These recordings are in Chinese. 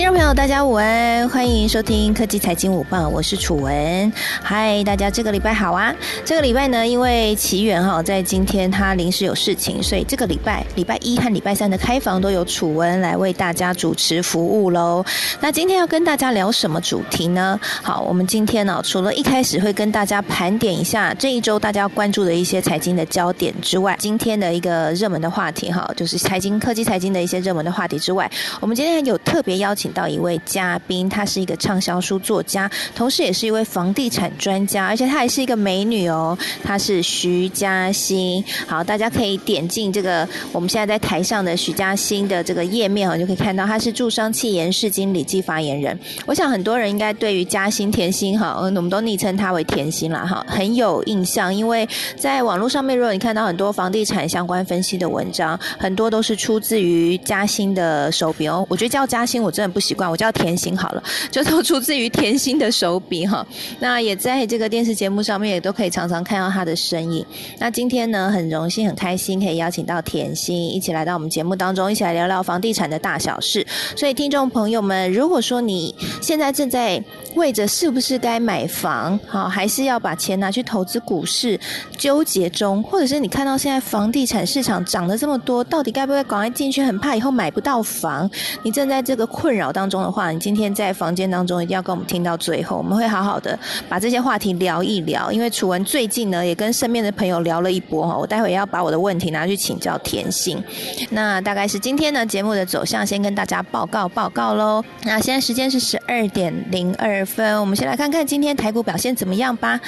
听众朋友，大家午安，欢迎收听科技财经午报，我是楚文。嗨，大家这个礼拜好啊！这个礼拜呢，因为奇缘哈，在今天他临时有事情，所以这个礼拜礼拜一和礼拜三的开房都由楚文来为大家主持服务喽。那今天要跟大家聊什么主题呢？好，我们今天呢，除了一开始会跟大家盘点一下这一周大家关注的一些财经的焦点之外，今天的一个热门的话题哈，就是财经科技财经的一些热门的话题之外，我们今天有特别邀请。到一位嘉宾，她是一个畅销书作家，同时也是一位房地产专家，而且她还是一个美女哦。她是徐嘉欣。好，大家可以点进这个我们现在在台上的徐嘉欣的这个页面哦，就可以看到她是驻商气研市经理暨发言人。我想很多人应该对于嘉欣甜心哈，我们都昵称她为甜心了哈，很有印象。因为在网络上面，如果你看到很多房地产相关分析的文章，很多都是出自于嘉欣的手笔哦。我觉得叫嘉欣，我真的。不习惯，我叫甜心好了，就都出自于甜心的手笔哈。那也在这个电视节目上面也都可以常常看到他的身影。那今天呢，很荣幸、很开心可以邀请到甜心一起来到我们节目当中，一起来聊聊房地产的大小事。所以，听众朋友们，如果说你现在正在为着是不是该买房，好，还是要把钱拿去投资股市纠结中，或者是你看到现在房地产市场涨了这么多，到底该不该赶快进去？很怕以后买不到房，你正在这个困。扰扰当中的话，你今天在房间当中一定要跟我们听到最后，我们会好好的把这些话题聊一聊。因为楚文最近呢也跟身边的朋友聊了一波哈，我待会要把我的问题拿去请教甜心。那大概是今天呢节目的走向，先跟大家报告报告喽。那现在时间是十二点零二分，我们先来看看今天台股表现怎么样吧。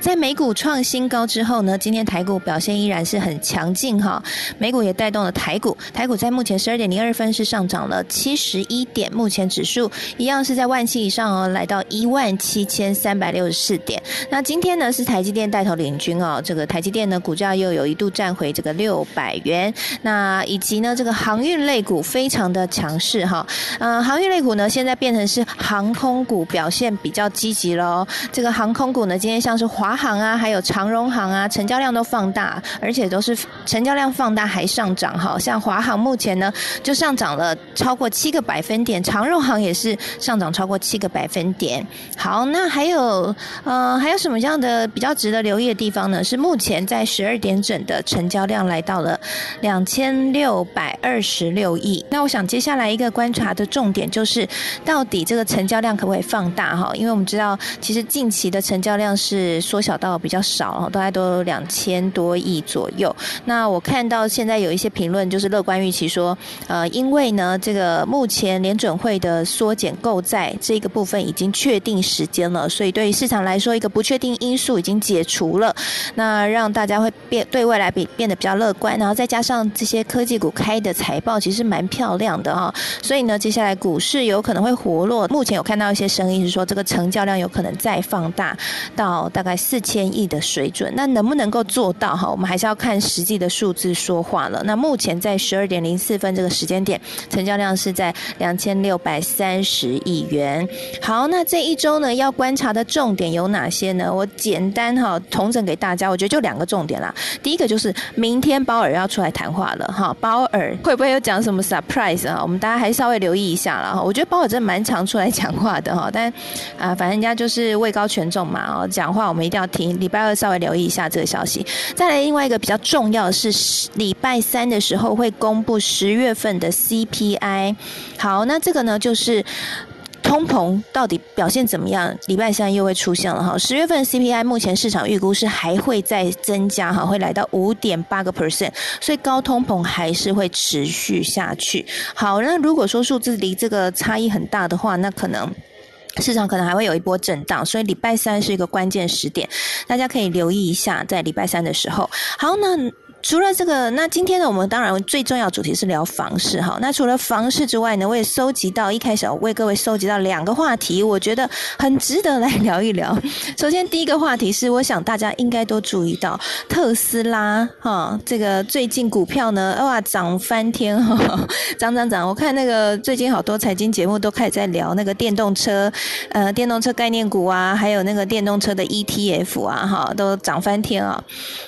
在美股创新高之后呢，今天台股表现依然是很强劲哈，美股也带动了台股，台股在目前十二点零二分是上涨了七十一点。目前指数一样是在万七以上哦，来到一万七千三百六十四点。那今天呢是台积电带头领军哦，这个台积电呢股价又有一度站回这个六百元。那以及呢这个航运类股非常的强势哈，嗯，航运类股呢现在变成是航空股表现比较积极喽。这个航空股呢今天像是华航啊，还有长荣航啊，成交量都放大，而且都是成交量放大还上涨哈。像华航目前呢就上涨了超过七个百分点。长肉行也是上涨超过七个百分点。好，那还有呃，还有什么样的比较值得留意的地方呢？是目前在十二点整的成交量来到了两千六百二十六亿。那我想接下来一个观察的重点就是，到底这个成交量可不可以放大哈？因为我们知道，其实近期的成交量是缩小到比较少，大概都两千多亿左右。那我看到现在有一些评论就是乐观预期说，呃，因为呢，这个目前联准会的缩减购债这个部分已经确定时间了，所以对于市场来说，一个不确定因素已经解除了，那让大家会变对未来比变得比较乐观，然后再加上这些科技股开的财报其实蛮漂亮的哈，所以呢，接下来股市有可能会活络。目前有看到一些声音是说，这个成交量有可能再放大到大概四千亿的水准，那能不能够做到哈？我们还是要看实际的数字说话了。那目前在十二点零四分这个时间点，成交量是在两千六。六百三十亿元。好，那这一周呢，要观察的重点有哪些呢？我简单哈统整给大家，我觉得就两个重点啦。第一个就是明天鲍尔要出来谈话了哈，鲍尔会不会有讲什么 surprise 啊？我们大家还稍微留意一下了哈。我觉得鲍尔真的蛮常出来讲话的哈，但啊，反正人家就是位高权重嘛哦，讲话我们一定要听。礼拜二稍微留意一下这个消息。再来，另外一个比较重要的是，礼拜三的时候会公布十月份的 CPI。好，那这个。呢，就是通膨到底表现怎么样？礼拜三又会出现了哈。十月份 CPI 目前市场预估是还会再增加哈，会来到五点八个 percent，所以高通膨还是会持续下去。好，那如果说数字离这个差异很大的话，那可能市场可能还会有一波震荡。所以礼拜三是一个关键时点，大家可以留意一下，在礼拜三的时候。好，那。除了这个，那今天呢，我们当然最重要主题是聊房市哈。那除了房市之外呢，我也收集到一开始我为各位收集到两个话题，我觉得很值得来聊一聊。首先第一个话题是，我想大家应该都注意到特斯拉哈，这个最近股票呢哇涨翻天哈，涨涨涨！我看那个最近好多财经节目都开始在聊那个电动车，呃，电动车概念股啊，还有那个电动车的 ETF 啊哈，都涨翻天啊。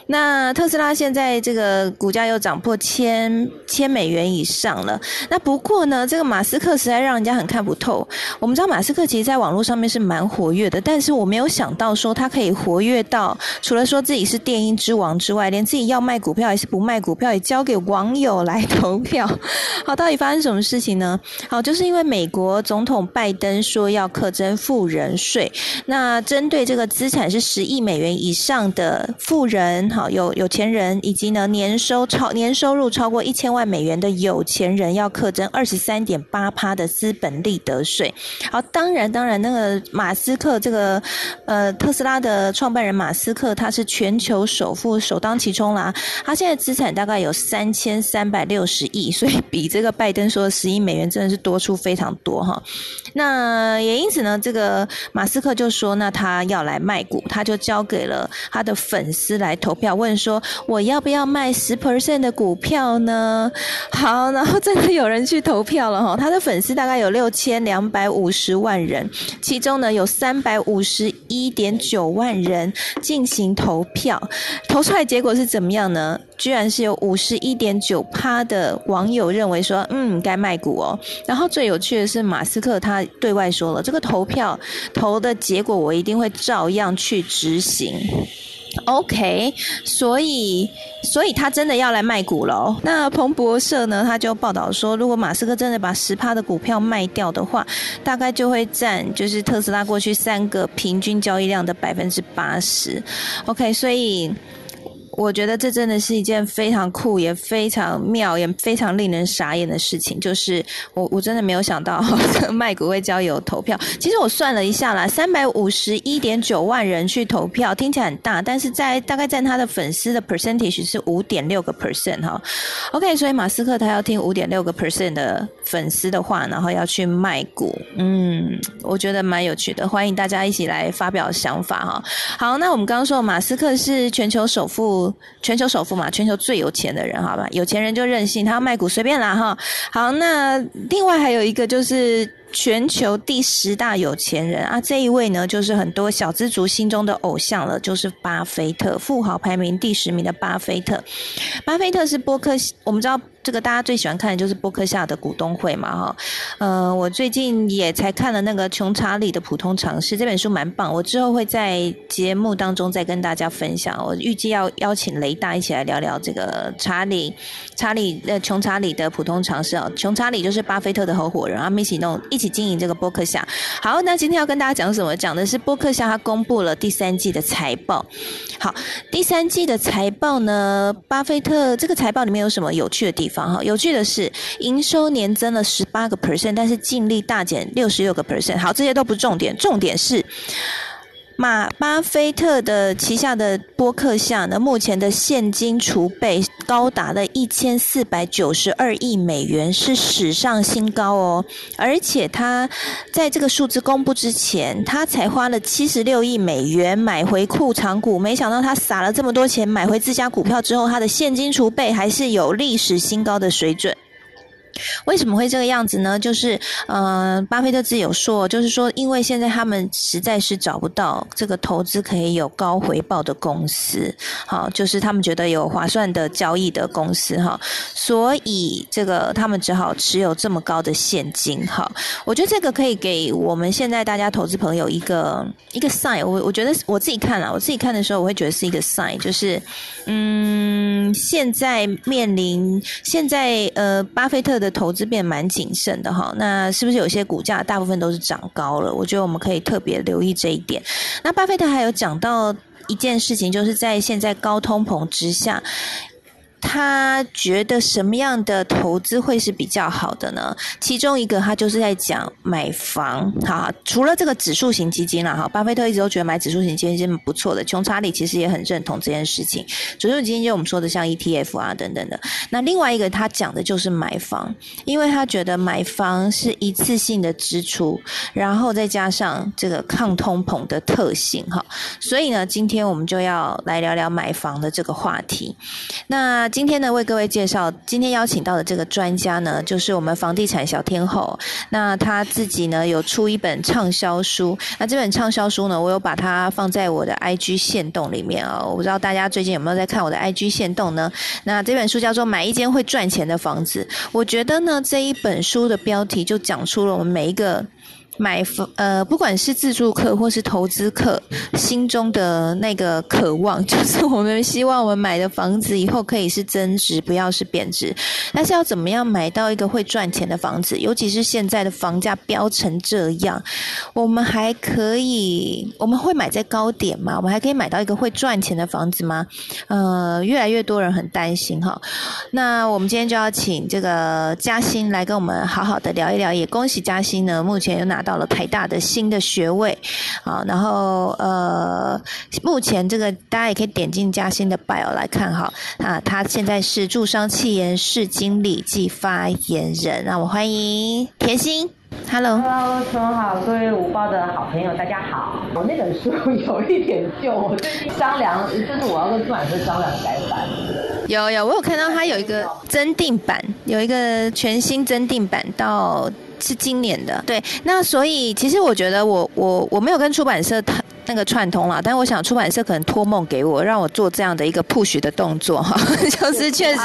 那特斯拉现在。这个股价又涨破千千美元以上了。那不过呢，这个马斯克实在让人家很看不透。我们知道马斯克其实在网络上面是蛮活跃的，但是我没有想到说他可以活跃到除了说自己是电音之王之外，连自己要卖股票还是不卖股票，也交给网友来投票。好，到底发生什么事情呢？好，就是因为美国总统拜登说要课征富人税，那针对这个资产是十亿美元以上的富人，好有有钱人，以及呢年收超年收入超过一千万美元的有钱人，要课征二十三点八趴的资本利得税。好，当然当然，那个马斯克这个呃特斯拉的创办人马斯克，他是全球首富，首当其冲啦。他现在资产大概有三千三百六十亿，所以比这个拜登说的十亿美元真的是多出非常多哈。那也因此呢，这个马斯克就说，那他要来卖股，他就交给了他的粉丝来投票，问说我要不要要卖十 percent 的股票呢？好，然后真的有人去投票了哈，他的粉丝大概有六千两百五十万人，其中呢有三百五十一点九万人进行投票，投出来结果是怎么样呢？居然是有五十一点九趴的网友认为说，嗯，该卖股哦。然后最有趣的是，马斯克他对外说了，这个投票投的结果，我一定会照样去执行。OK，所以，所以他真的要来卖股了。那彭博社呢，他就报道说，如果马斯克真的把十趴的股票卖掉的话，大概就会占就是特斯拉过去三个平均交易量的百分之八十。OK，所以。我觉得这真的是一件非常酷、也非常妙、也非常令人傻眼的事情。就是我我真的没有想到卖股会交友投票。其实我算了一下啦，三百五十一点九万人去投票，听起来很大，但是在大概占他的粉丝的 percentage 是五点六个 percent 哈。OK，所以马斯克他要听五点六个 percent 的粉丝的话，然后要去卖股。嗯，我觉得蛮有趣的，欢迎大家一起来发表想法哈。好，那我们刚刚说马斯克是全球首富。全球首富嘛，全球最有钱的人，好吧，有钱人就任性，他要卖股随便啦哈。好，那另外还有一个就是全球第十大有钱人啊，这一位呢，就是很多小资族心中的偶像了，就是巴菲特，富豪排名第十名的巴菲特。巴菲特是波克，我们知道。这个大家最喜欢看的就是波克夏的股东会嘛，哈，呃，我最近也才看了那个穷查理的普通常识这本书，蛮棒。我之后会在节目当中再跟大家分享。我预计要邀请雷大一起来聊聊这个查理，查理呃穷查理的普通常识啊。穷查理就是巴菲特的合伙人，他们一起弄一起经营这个波克夏。好，那今天要跟大家讲什么？讲的是波克夏他公布了第三季的财报。好，第三季的财报呢，巴菲特这个财报里面有什么有趣的地方？方哈，有趣的是，营收年增了十八个 percent，但是净利大减六十六个 percent。好，这些都不重点，重点是马巴菲特的旗下的波克夏呢，目前的现金储备高达了一千四百九十二亿美元，是史上新高哦。而且他在这个数字公布之前，他才花了七十六亿美元买回库藏股，没想到他撒了这么多钱买回自家股票之后，他的现金储备还是有历史新高的水准。为什么会这个样子呢？就是，呃，巴菲特自己有说，就是说，因为现在他们实在是找不到这个投资可以有高回报的公司，好，就是他们觉得有划算的交易的公司，哈，所以这个他们只好持有这么高的现金，哈。我觉得这个可以给我们现在大家投资朋友一个一个 sign，我我觉得我自己看了，我自己看的时候，我会觉得是一个 sign，就是，嗯，现在面临现在呃，巴菲特。的投资变蛮谨慎的哈，那是不是有些股价大部分都是涨高了？我觉得我们可以特别留意这一点。那巴菲特还有讲到一件事情，就是在现在高通膨之下。他觉得什么样的投资会是比较好的呢？其中一个，他就是在讲买房。哈，除了这个指数型基金了哈，巴菲特一直都觉得买指数型基金不错的。穷查理其实也很认同这件事情。指数基金就我们说的像 ETF 啊等等的。那另外一个他讲的就是买房，因为他觉得买房是一次性的支出，然后再加上这个抗通膨的特性哈。所以呢，今天我们就要来聊聊买房的这个话题。那今天呢，为各位介绍今天邀请到的这个专家呢，就是我们房地产小天后。那他自己呢有出一本畅销书，那这本畅销书呢，我有把它放在我的 IG 线动里面啊。我不知道大家最近有没有在看我的 IG 线动呢？那这本书叫做《买一间会赚钱的房子》。我觉得呢，这一本书的标题就讲出了我们每一个。买房，呃，不管是自住客或是投资客，心中的那个渴望，就是我们希望我们买的房子以后可以是增值，不要是贬值。但是要怎么样买到一个会赚钱的房子？尤其是现在的房价飙成这样，我们还可以，我们会买在高点吗？我们还可以买到一个会赚钱的房子吗？呃，越来越多人很担心哈。那我们今天就要请这个嘉欣来跟我们好好的聊一聊，也恭喜嘉欣呢，目前有拿。到了台大的新的学位，啊，然后呃，目前这个大家也可以点进嘉兴的 bio 来看哈，啊，他现在是驻商企研室经理暨发言人，那我欢迎甜心，Hello，Hello，春好，各位五报的好朋友，大家好。我那本书有一点旧，我最近商量，就是我要跟出版社商量改版。有有，我有看到它有一个增订版，有一个全新增订版到。是今年的，对，那所以其实我觉得我我我没有跟出版社谈那个串通了，但我想出版社可能托梦给我，让我做这样的一个 push 的动作哈，就是确实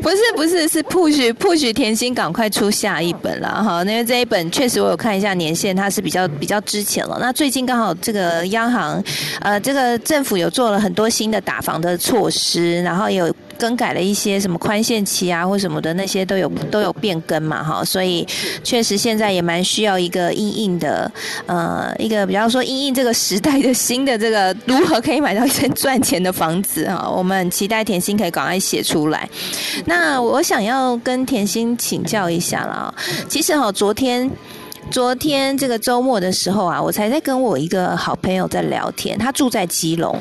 不是不是是 push push 甜心赶快出下一本了哈，因为这一本确实我有看一下年限，它是比较比较之前了。那最近刚好这个央行呃这个政府有做了很多新的打房的措施，然后有。更改了一些什么宽限期啊，或什么的那些都有都有变更嘛，哈，所以确实现在也蛮需要一个硬硬的，呃，一个比方说硬硬这个时代的新的这个如何可以买到一间赚钱的房子啊，我们期待甜心可以赶快写出来。那我想要跟甜心请教一下了，其实哈，昨天昨天这个周末的时候啊，我才在跟我一个好朋友在聊天，他住在基隆，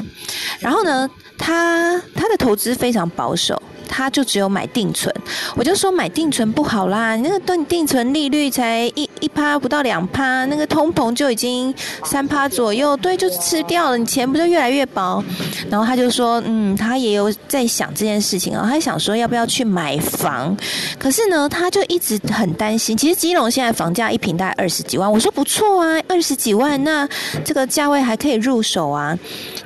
然后呢。他他的投资非常保守。他就只有买定存，我就说买定存不好啦，你那个定定存利率才一一趴不到两趴，那个通膨就已经三趴左右，对，就吃掉了，你钱不就越来越薄？然后他就说，嗯，他也有在想这件事情啊，他想说要不要去买房，可是呢，他就一直很担心。其实基隆现在房价一平大概二十几万，我说不错啊，二十几万，那这个价位还可以入手啊。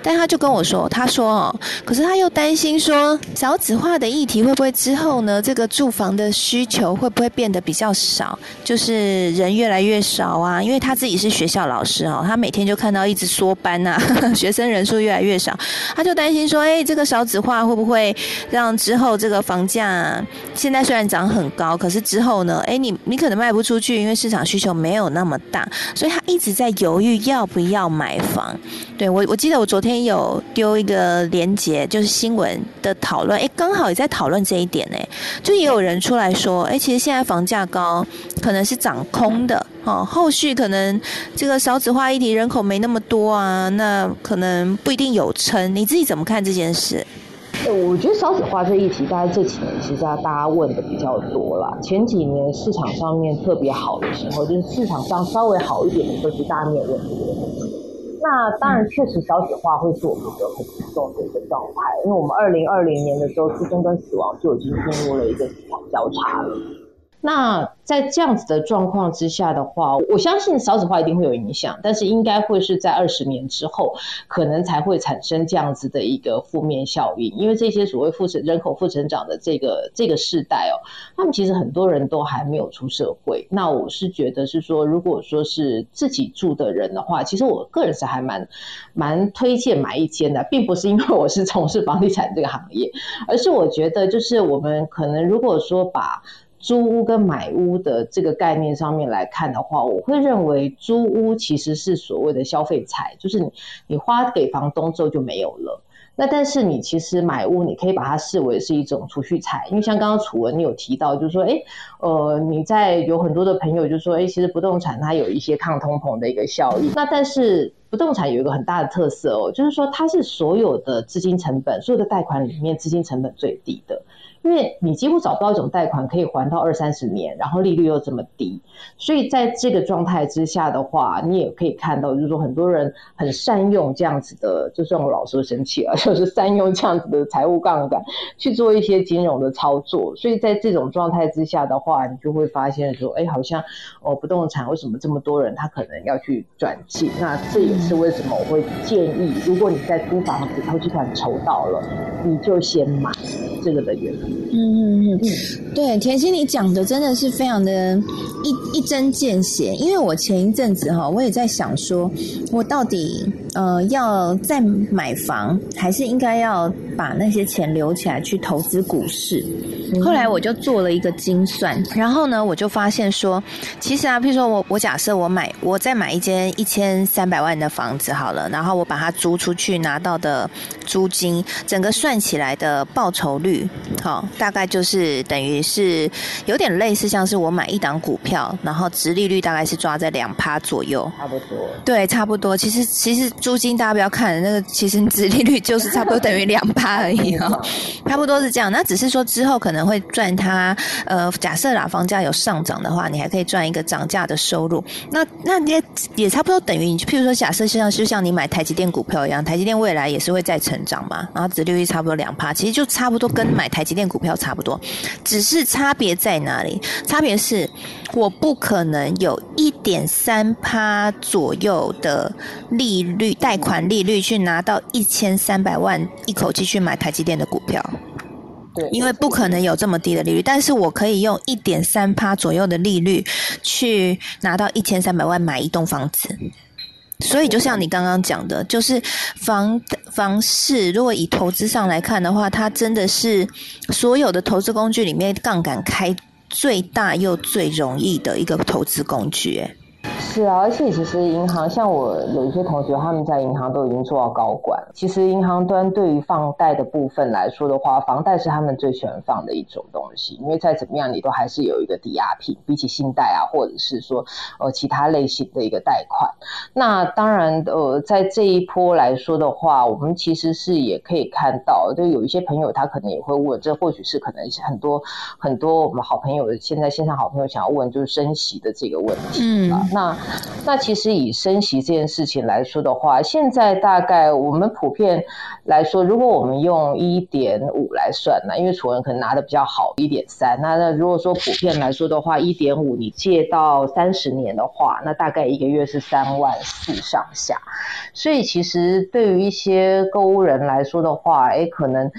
但他就跟我说，他说哦，可是他又担心说少子化的。议题会不会之后呢？这个住房的需求会不会变得比较少？就是人越来越少啊，因为他自己是学校老师哦，他每天就看到一直缩班呐，学生人数越来越少，他就担心说：哎，这个少子化会不会让之后这个房价现在虽然涨很高，可是之后呢？哎，你你可能卖不出去，因为市场需求没有那么大，所以他一直在犹豫要不要买房。对我，我记得我昨天有丢一个连节，就是新闻的讨论，哎，刚好也在。讨论这一点呢，就也有人出来说，哎，其实现在房价高，可能是涨空的哦。后续可能这个少子化议题，人口没那么多啊，那可能不一定有撑。你自己怎么看这件事？我觉得少子化这一题，大概这几年其实大家问的比较多了。前几年市场上面特别好的时候，就是市场上稍微好一点的时候，就大家没有问这个问题。那当然，确实少子化会是我们一个很严重的一个状态，因为我们二零二零年的时候，出生跟死亡就已经进入了一个交叉了。那在这样子的状况之下的话，我相信少子化一定会有影响，但是应该会是在二十年之后，可能才会产生这样子的一个负面效应。因为这些所谓负成人口负成长的这个这个世代哦，他们其实很多人都还没有出社会。那我是觉得是说，如果说是自己住的人的话，其实我个人是还蛮蛮推荐买一间的，并不是因为我是从事房地产这个行业，而是我觉得就是我们可能如果说把租屋跟买屋的这个概念上面来看的话，我会认为租屋其实是所谓的消费财，就是你你花给房东之后就没有了。那但是你其实买屋，你可以把它视为是一种储蓄财，因为像刚刚楚文你有提到，就是说，哎，呃，你在有很多的朋友就说，哎，其实不动产它有一些抗通膨的一个效应。那但是不动产有一个很大的特色哦，就是说它是所有的资金成本，所有的贷款里面资金成本最低的。因为你几乎找不到一种贷款可以还到二三十年，然后利率又这么低，所以在这个状态之下的话，你也可以看到，就是说很多人很善用这样子的，就算我老说生气了，就是善用这样子的财务杠杆去做一些金融的操作。所以在这种状态之下的话，你就会发现说，哎，好像哦，不动产为什么这么多人他可能要去转进？那这也是为什么我会建议，如果你在租房子，投机款筹到了，你就先买这个的原因。嗯嗯嗯，对，甜心你讲的真的是非常的一一针见血，因为我前一阵子哈，我也在想说，我到底呃要再买房，还是应该要把那些钱留起来去投资股市？后来我就做了一个精算，然后呢，我就发现说，其实啊，譬如说我我假设我买我再买一间一千三百万的房子好了，然后我把它租出去拿到的租金，整个算起来的报酬率，好，大概就是等于是有点类似像是我买一档股票，然后殖利率大概是抓在两趴左右，差不多，对，差不多。其实其实租金大家不要看那个，其实殖利率就是差不多等于两趴而已 哦，差不多是这样。那只是说之后可能。会赚它，呃，假设啦，房价有上涨的话，你还可以赚一个涨价的收入。那那也也差不多等于你，譬如说，假设像就像你买台积电股票一样，台积电未来也是会再成长嘛，然后殖利率差不多两趴，其实就差不多跟买台积电股票差不多，只是差别在哪里？差别是我不可能有一点三趴左右的利率贷款利率去拿到一千三百万一口气去买台积电的股票。对，因为不可能有这么低的利率，但是我可以用一点三趴左右的利率去拿到一千三百万买一栋房子。所以就像你刚刚讲的，就是房房市，如果以投资上来看的话，它真的是所有的投资工具里面杠杆开最大又最容易的一个投资工具。是啊，而且其实银行像我有一些同学，他们在银行都已经做到高管。其实银行端对于放贷的部分来说的话，房贷是他们最喜欢放的一种东西，因为再怎么样你都还是有一个抵押品，比起信贷啊，或者是说呃其他类型的一个贷款。那当然呃在这一波来说的话，我们其实是也可以看到，就有一些朋友他可能也会问，这或许是可能很多很多我们好朋友现在线上好朋友想要问，就是升息的这个问题啊，那。那其实以升息这件事情来说的话，现在大概我们普遍来说，如果我们用一点五来算呢，因为楚文可能拿的比较好，一点三。那那如果说普遍来说的话，一点五你借到三十年的话，那大概一个月是三万四上下。所以其实对于一些购物人来说的话，哎，可能。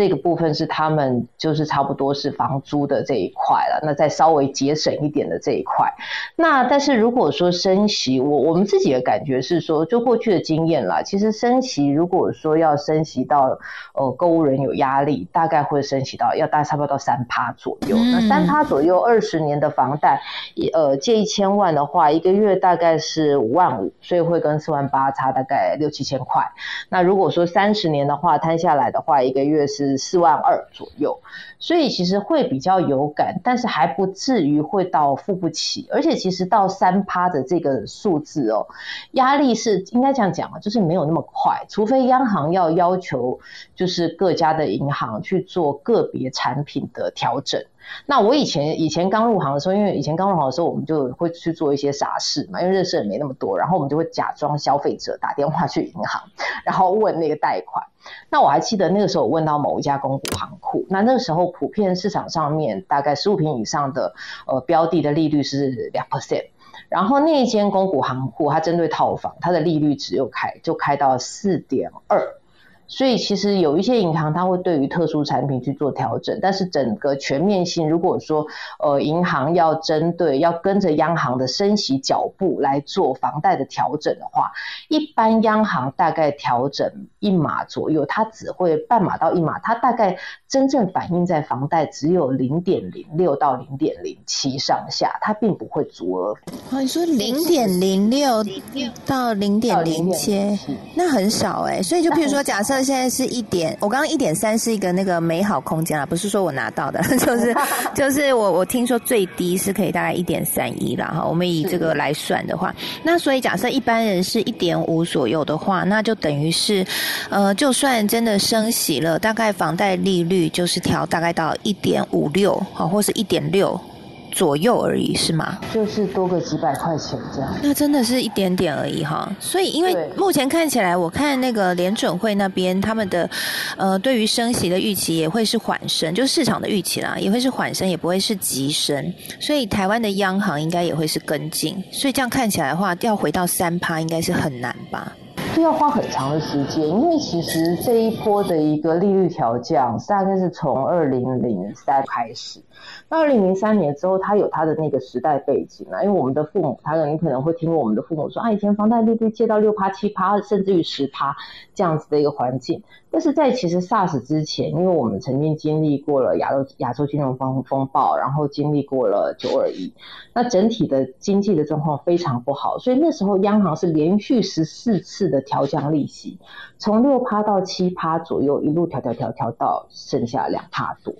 这个部分是他们就是差不多是房租的这一块了，那再稍微节省一点的这一块。那但是如果说升息，我我们自己的感觉是说，就过去的经验啦，其实升息如果说要升息到呃购物人有压力，大概会升息到要大概差不多到三趴左右。那三趴左右，二十年的房贷，呃借一千万的话，一个月大概是五万五，所以会跟四万八差大概六七千块。那如果说三十年的话，摊下来的话，一个月是。四万二左右，所以其实会比较有感，但是还不至于会到付不起。而且其实到三趴的这个数字哦，压力是应该这样讲啊，就是没有那么快，除非央行要要求，就是各家的银行去做个别产品的调整。那我以前以前刚入行的时候，因为以前刚入行的时候，我们就会去做一些傻事嘛，因为认识也没那么多，然后我们就会假装消费者打电话去银行，然后问那个贷款。那我还记得那个时候问到某一家公股行库，那那个时候普遍市场上面大概十五平以上的呃标的的利率是两 percent，然后那一间公股行库它针对套房，它的利率只有开就开到四点二。所以其实有一些银行，它会对于特殊产品去做调整，但是整个全面性，如果说呃银行要针对要跟着央行的升息脚步来做房贷的调整的话，一般央行大概调整一码左右，它只会半码到一码，它大概真正反映在房贷只有零点零六到零点零七上下，它并不会足额。你说零点零六到零点零七，那很少哎。所以就譬如说假设。的现在是一点，我刚刚一点三是一个那个美好空间啊，不是说我拿到的，就是 就是我我听说最低是可以大概一点三一了哈。我们以这个来算的话，那所以假设一般人是一点五左右的话，那就等于是呃，就算真的升息了，大概房贷利率就是调大概到一点五六好，或是一点六。左右而已是吗？就是多个几百块钱这样。那真的是一点点而已哈。所以因为目前看起来，我看那个联准会那边他们的呃对于升息的预期也会是缓升，就是市场的预期啦，也会是缓升，也不会是急升。所以台湾的央行应该也会是跟进。所以这样看起来的话，要回到三趴应该是很难吧？这要花很长的时间，因为其实这一波的一个利率调降，大概是从二零零三开始。那二零零三年之后，它有它的那个时代背景啊，因为我们的父母，他你可能会听我们的父母说啊，以前房贷利率借到六趴、七趴，甚至于十趴这样子的一个环境。但是在其实 SARS 之前，因为我们曾经经历过了亚洲亚洲金融风风暴，然后经历过了九二一，那整体的经济的状况非常不好，所以那时候央行是连续十四次的调降利息，从六趴到七趴左右，一路调调调调到剩下两趴多。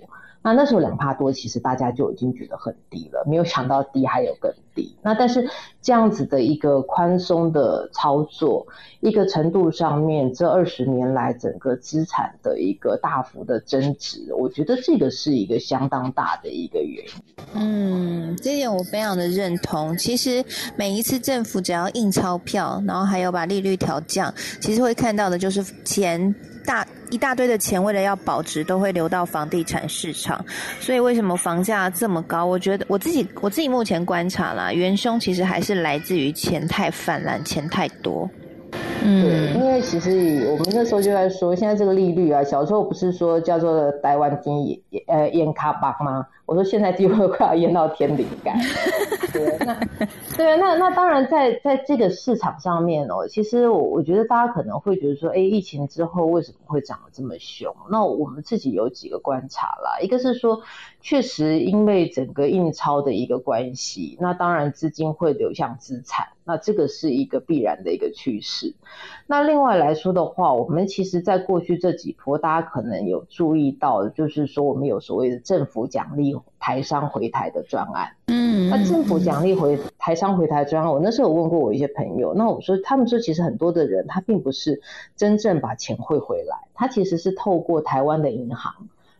那那时候两帕多，其实大家就已经觉得很低了，没有想到低还有更低。那但是这样子的一个宽松的操作，一个程度上面，这二十年来整个资产的一个大幅的增值，我觉得这个是一个相当大的一个原因。嗯，这点我非常的认同。其实每一次政府只要印钞票，然后还有把利率调降，其实会看到的就是钱。大一大堆的钱，为了要保值，都会流到房地产市场。所以为什么房价这么高？我觉得我自己我自己目前观察了，元凶其实还是来自于钱太泛滥，钱太多。嗯，因为其实我们那时候就在说，现在这个利率啊，小时候不是说叫做台湾金呃烟卡巴吗？我说现在几乎快要淹到天灵盖。对，那对那那当然在在这个市场上面哦，其实我我觉得大家可能会觉得说，哎，疫情之后为什么会涨得这么凶？那我们自己有几个观察啦，一个是说，确实因为整个印钞的一个关系，那当然资金会流向资产，那这个是一个必然的一个趋势。那另外来说的话，我们其实在过去这几波，大家可能有注意到，就是说我们有所谓的政府奖励。台商回台的专案，嗯，那政府奖励回台商回台专案，我那时候有问过我一些朋友，那我说他们说其实很多的人他并不是真正把钱汇回来，他其实是透过台湾的银行，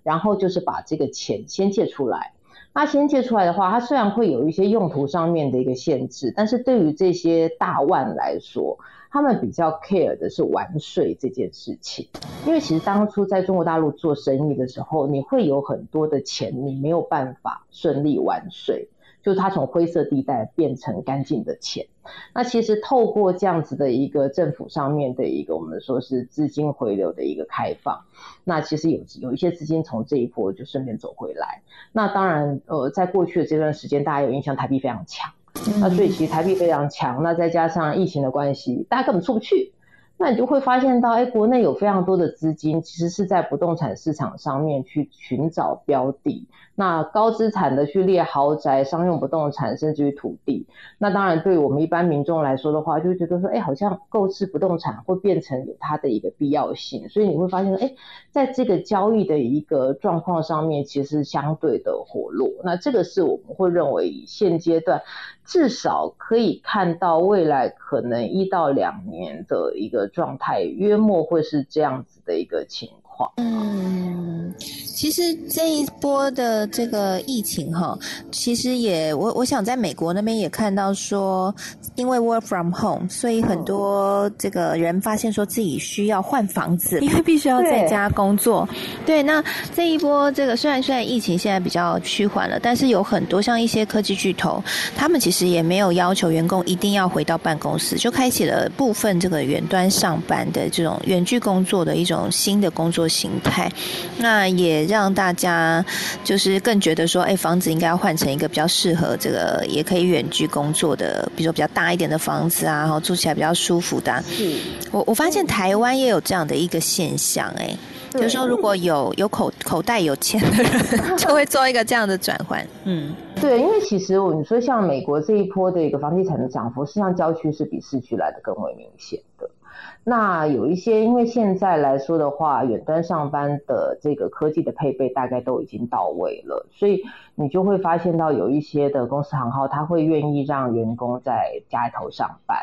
然后就是把这个钱先借出来。那先借出来的话，它虽然会有一些用途上面的一个限制，但是对于这些大万来说。他们比较 care 的是完税这件事情，因为其实当初在中国大陆做生意的时候，你会有很多的钱，你没有办法顺利完税，就是它从灰色地带变成干净的钱。那其实透过这样子的一个政府上面的一个我们说是资金回流的一个开放，那其实有有一些资金从这一波就顺便走回来。那当然，呃，在过去的这段时间，大家有印象，台币非常强。那所以其实台币非常强，那再加上疫情的关系，大家根本出不去。那你就会发现到，哎，国内有非常多的资金，其实是在不动产市场上面去寻找标的。那高资产的去列豪宅、商用不动产，甚至于土地。那当然，对于我们一般民众来说的话，就觉得说，哎，好像购置不动产会变成有它的一个必要性。所以你会发现，哎，在这个交易的一个状况上面，其实相对的活络。那这个是我们会认为现阶段至少可以看到未来可能一到两年的一个状态，约莫会是这样子的一个情况。嗯。其实这一波的这个疫情哈，其实也我我想在美国那边也看到说，因为 work from home，所以很多这个人发现说自己需要换房子，因为必须要在家工作。对，那这一波这个虽然虽然疫情现在比较趋缓了，但是有很多像一些科技巨头，他们其实也没有要求员工一定要回到办公室，就开启了部分这个远端上班的这种远距工作的一种新的工作形态。那也。让大家就是更觉得说，哎，房子应该要换成一个比较适合这个，也可以远距工作的，比如说比较大一点的房子啊，然后住起来比较舒服的。是，我我发现台湾也有这样的一个现象，哎，就是说如果有有口口袋有钱的人，就会做一个这样的转换。嗯，对，因为其实我你说像美国这一波的一个房地产的涨幅，实际上郊区是比市区来的更为明显的。那有一些，因为现在来说的话，远端上班的这个科技的配备大概都已经到位了，所以你就会发现到有一些的公司行号，他会愿意让员工在家里头上班。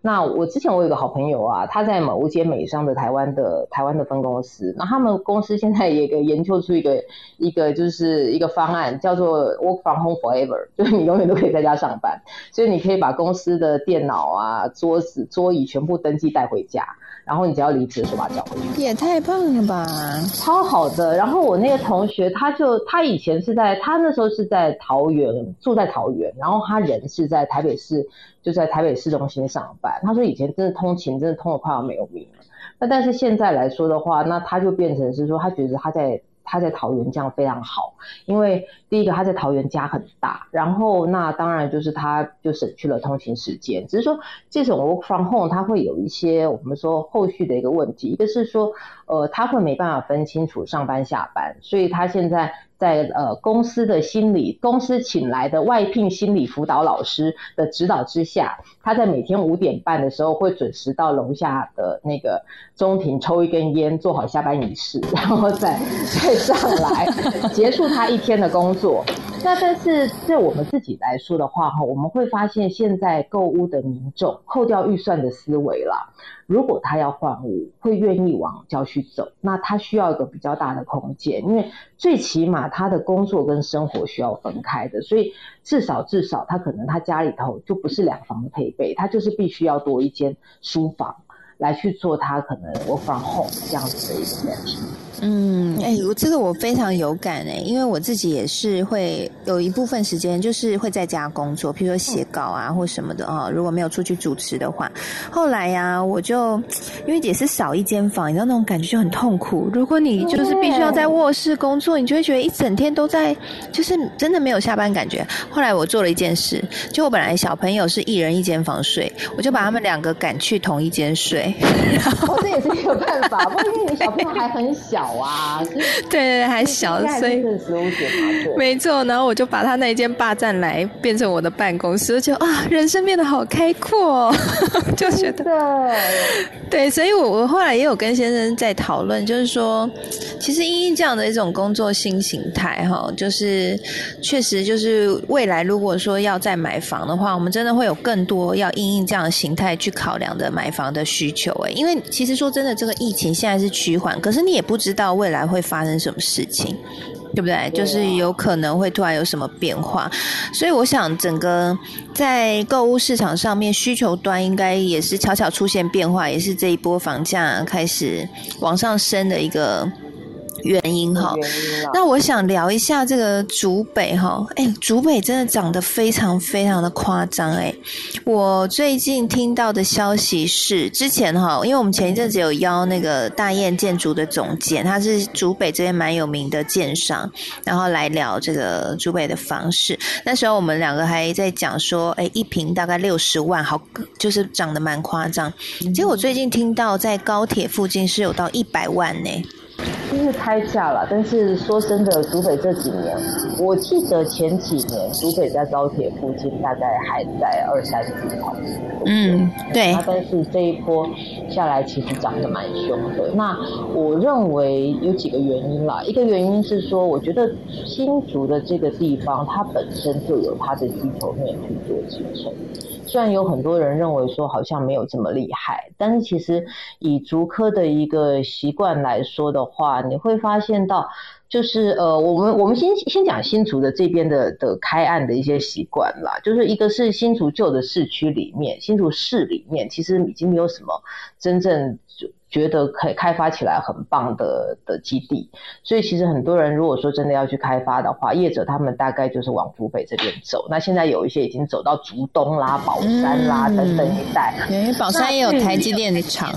那我之前我有个好朋友啊，他在某一间美商的台湾的台湾的分公司，那他们公司现在也个研究出一个一个就是一个方案，叫做 Work from Home Forever，就是你永远都可以在家上班，所以你可以把公司的电脑啊、桌子、桌椅全部登记带回家。然后你只要离职的时候把它交回去，也太棒了吧，超好的。然后我那个同学，他就他以前是在他那时候是在桃园住在桃园，然后他人是在台北市，就在台北市中心上班。他说以前真的通勤真的通的快要没有命了，那但是现在来说的话，那他就变成是说他觉得他在。他在桃园这样非常好，因为第一个他在桃园家很大，然后那当然就是他就省去了通勤时间。只是说这种 work from home 他会有一些我们说后续的一个问题，一个是说呃他会没办法分清楚上班下班，所以他现在。在呃公司的心理公司请来的外聘心理辅导老师的指导之下，他在每天五点半的时候会准时到楼下的那个中庭抽一根烟，做好下班仪式，然后再再上来结束他一天的工作。那但是对我们自己来说的话哈，我们会发现现在购物的民众扣掉预算的思维啦。如果他要换屋，会愿意往郊区走，那他需要一个比较大的空间，因为最起码他的工作跟生活需要分开的，所以至少至少他可能他家里头就不是两房的配备，他就是必须要多一间书房来去做他可能我放 home 这样子的一个问题。嗯，哎，我这个我非常有感哎，因为我自己也是会有一部分时间就是会在家工作，譬如说写稿啊或什么的哦。如果没有出去主持的话，后来呀，我就因为也是少一间房，你知道那种感觉就很痛苦。如果你就是必须要在卧室工作，你就会觉得一整天都在，就是真的没有下班感觉。后来我做了一件事，就我本来小朋友是一人一间房睡，我就把他们两个赶去同一间睡。哦，这也是一个办法，不过因为你小朋友还很小。啊，对对对，还小，所以没错。然后我就把他那一间霸占来变成我的办公室，就啊，人生变得好开阔，就觉得对。所以我我后来也有跟先生在讨论，就是说，其实因这样的一种工作新形态，哈，就是确实就是未来如果说要再买房的话，我们真的会有更多要因应这样的形态去考量的买房的需求。哎，因为其实说真的，这个疫情现在是趋缓，可是你也不知道。未来会发生什么事情，对不对？就是有可能会突然有什么变化，所以我想整个在购物市场上面需求端应该也是悄悄出现变化，也是这一波房价开始往上升的一个。原因哈，那我想聊一下这个竹北哈，哎，竹北真的长得非常非常的夸张哎。我最近听到的消息是，之前哈，因为我们前一阵子有邀那个大雁建筑的总监，他是竹北这边蛮有名的建商，然后来聊这个竹北的房市。那时候我们两个还在讲说，哎，一平大概六十万，好，就是涨得蛮夸张。结果最近听到在高铁附近是有到一百万呢。就是开价了，但是说真的，竹北这几年，我记得前几年竹北在高铁附近大概还在二三十块。嗯，对。但是这一波下来，其实涨得蛮凶的。那我认为有几个原因啦，一个原因是说，我觉得新竹的这个地方，它本身就有它的需求面去做支撑。虽然有很多人认为说好像没有这么厉害，但是其实以竹科的一个习惯来说的话，你会发现到，就是呃，我们我们先先讲新竹的这边的的开案的一些习惯啦，就是一个是新竹旧的市区里面，新竹市里面其实已经没有什么真正。觉得可以开发起来很棒的的基地，所以其实很多人如果说真的要去开发的话，业者他们大概就是往竹北这边走。那现在有一些已经走到竹东啦、宝山啦等等一带，因为宝山也有台积电的厂。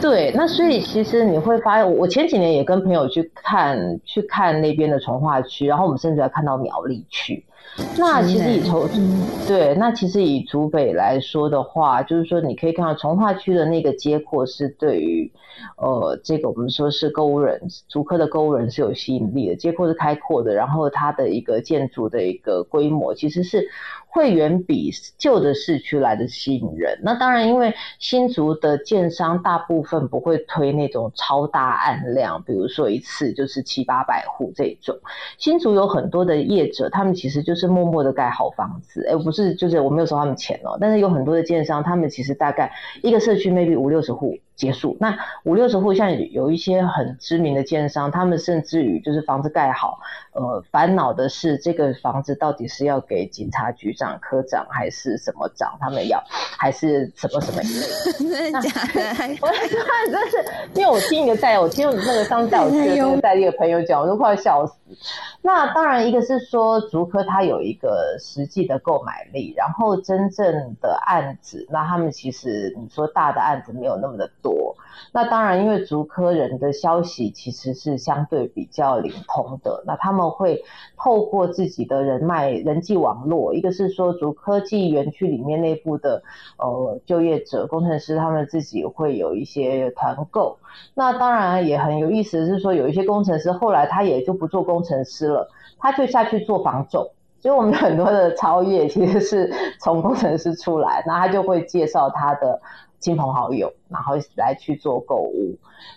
对，那所以其实你会发现，我前几年也跟朋友去看去看那边的从化区，然后我们甚至还看到苗栗区。那其实以从对，那其实以竹北来说的话，就是说你可以看到从化区的那个街廓是对于呃这个我们说是购物人竹科的购物人是有吸引力的，街廓是开阔的，然后它的一个建筑的一个规模其实是。会远比旧的市区来的吸引人。那当然，因为新竹的建商大部分不会推那种超大案量，比如说一次就是七八百户这种。新竹有很多的业者，他们其实就是默默的盖好房子，而，不是，就是我没有收他们钱哦。但是有很多的建商，他们其实大概一个社区 maybe 五六十户。结束。那五六十户，像有一些很知名的建商，他们甚至于就是房子盖好，呃，烦恼的是这个房子到底是要给警察局长、科长还是什么长？他们要还是什么什么？真的假的？我真的是，因为我听一个在，我听那个上次带我去的那个代理的朋友讲，我都快要笑死。那当然，一个是说竹科它有一个实际的购买力，然后真正的案子，那他们其实你说大的案子没有那么的多。那当然，因为竹科人的消息其实是相对比较灵通的，那他们会透过自己的人脉、人际网络，一个是说竹科技园区里面内部的呃就业者、工程师，他们自己会有一些团购。那当然也很有意思是说，有一些工程师后来他也就不做工程师了，他就下去做房仲。所以我们很多的超越其实是从工程师出来，那他就会介绍他的。亲朋好友，然后来去做购物。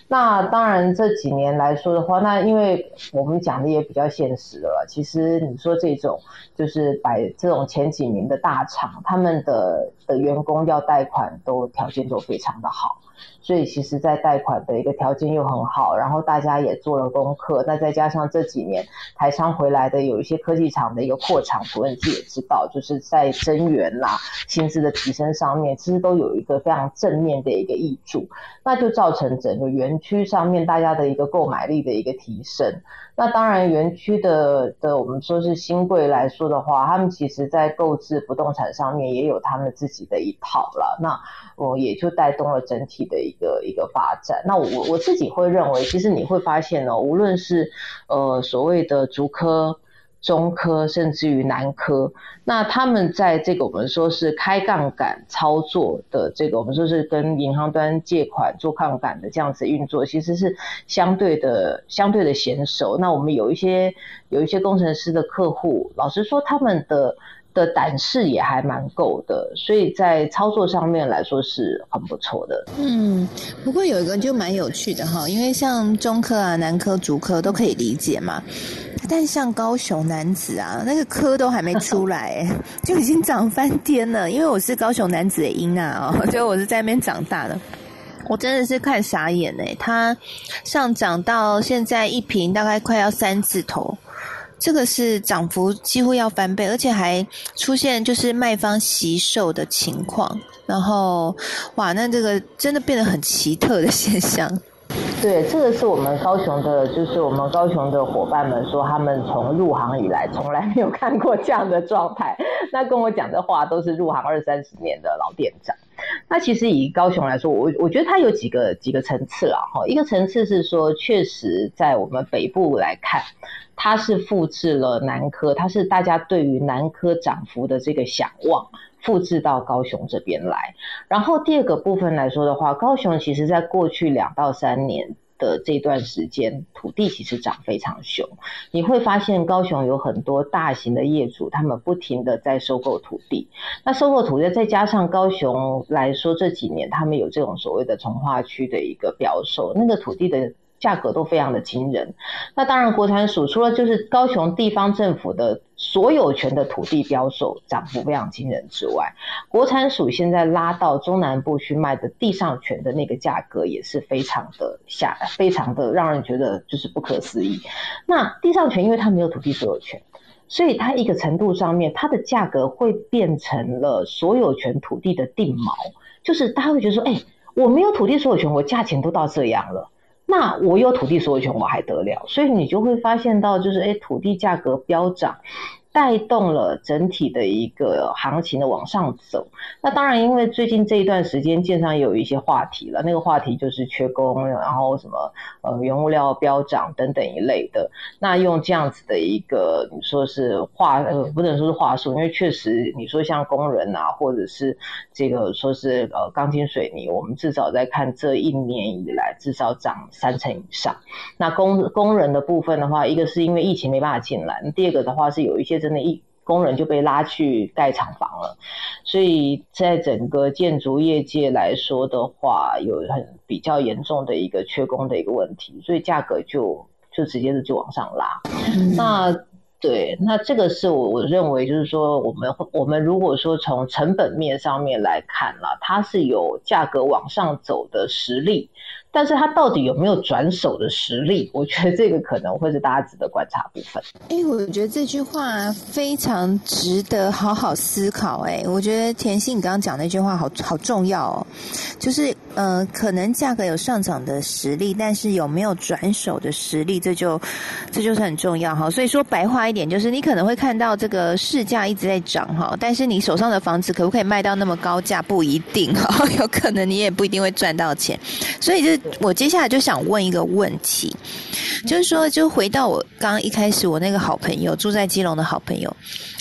那当然这几年来说的话，那因为我们讲的也比较现实了。其实你说这种就是摆这种前几名的大厂，他们的的员工要贷款都条件都非常的好。所以其实，在贷款的一个条件又很好，然后大家也做了功课，那再加上这几年台商回来的有一些科技厂的一个扩厂，主任自己也知道，就是在增援啦、薪资的提升上面，其实都有一个非常正面的一个益处，那就造成整个园区上面大家的一个购买力的一个提升。那当然，园区的的我们说是新贵来说的话，他们其实在购置不动产上面也有他们自己的一套了。那我也就带动了整体的一个一个发展。那我我自己会认为，其实你会发现呢，无论是呃所谓的竹科。中科甚至于南科，那他们在这个我们说是开杠杆操作的这个，我们说是跟银行端借款做杠杆的这样子运作，其实是相对的相对的娴熟。那我们有一些有一些工程师的客户，老实说他们的。的胆识也还蛮够的，所以在操作上面来说是很不错的。嗯，不过有一个就蛮有趣的哈，因为像中科啊、南科、主科都可以理解嘛，但像高雄男子啊，那个科都还没出来，就已经涨翻天了。因为我是高雄男子的婴啊，就我是在那边长大的，我真的是看傻眼哎，它上涨到现在一瓶大概快要三字头。这个是涨幅几乎要翻倍，而且还出现就是卖方惜售的情况，然后哇，那这个真的变得很奇特的现象。对，这个是我们高雄的，就是我们高雄的伙伴们说，他们从入行以来从来没有看过这样的状态。那跟我讲的话都是入行二三十年的老店长。那其实以高雄来说，我我觉得它有几个几个层次了哈。一个层次是说，确实在我们北部来看。它是复制了南科，它是大家对于南科涨幅的这个想望，复制到高雄这边来。然后第二个部分来说的话，高雄其实在过去两到三年的这段时间，土地其实涨非常凶。你会发现高雄有很多大型的业主，他们不停的在收购土地。那收购土地，再加上高雄来说这几年，他们有这种所谓的从化区的一个标售，那个土地的。价格都非常的惊人，那当然，国产署除了就是高雄地方政府的所有权的土地标售涨幅非常惊人之外，国产署现在拉到中南部去卖的地上权的那个价格也是非常的下，非常的让人觉得就是不可思议。那地上权因为它没有土地所有权，所以它一个程度上面，它的价格会变成了所有权土地的定锚，就是大家会觉得说，哎，我没有土地所有权，我价钱都到这样了。那我有土地所有权，我还得了？所以你就会发现到，就是哎，土地价格飙涨，带动了整体的一个行情的往上走。那当然，因为最近这一段时间，建商有一些话题了，那个话题就是缺工，然后什么呃原物料飙涨等等一类的。那用这样子的一个你说是话呃不能说是话术，因为确实你说像工人啊，或者是这个说是呃钢筋水泥，我们至少在看这一年以来至少涨三成以上。那工工人的部分的话，一个是因为疫情没办法进来，第二个的话是有一些真的一工人就被拉去盖厂房了，所以在整个建筑业界来说的话，有很比较严重的一个缺工的一个问题，所以价格就就直接的就往上拉。那对，那这个是我我认为就是说，我们我们如果说从成本面上面来看了，它是有价格往上走的实力。但是他到底有没有转手的实力？我觉得这个可能会是大家值得观察部分。哎，我觉得这句话非常值得好好思考。哎，我觉得田心你刚刚讲那句话好好重要哦，就是呃，可能价格有上涨的实力，但是有没有转手的实力，这就这就是很重要哈。所以说白话一点，就是你可能会看到这个市价一直在涨哈，但是你手上的房子可不可以卖到那么高价，不一定哈，有可能你也不一定会赚到钱。所以就我接下来就想问一个问题，就是说，就回到我刚刚一开始，我那个好朋友住在基隆的好朋友。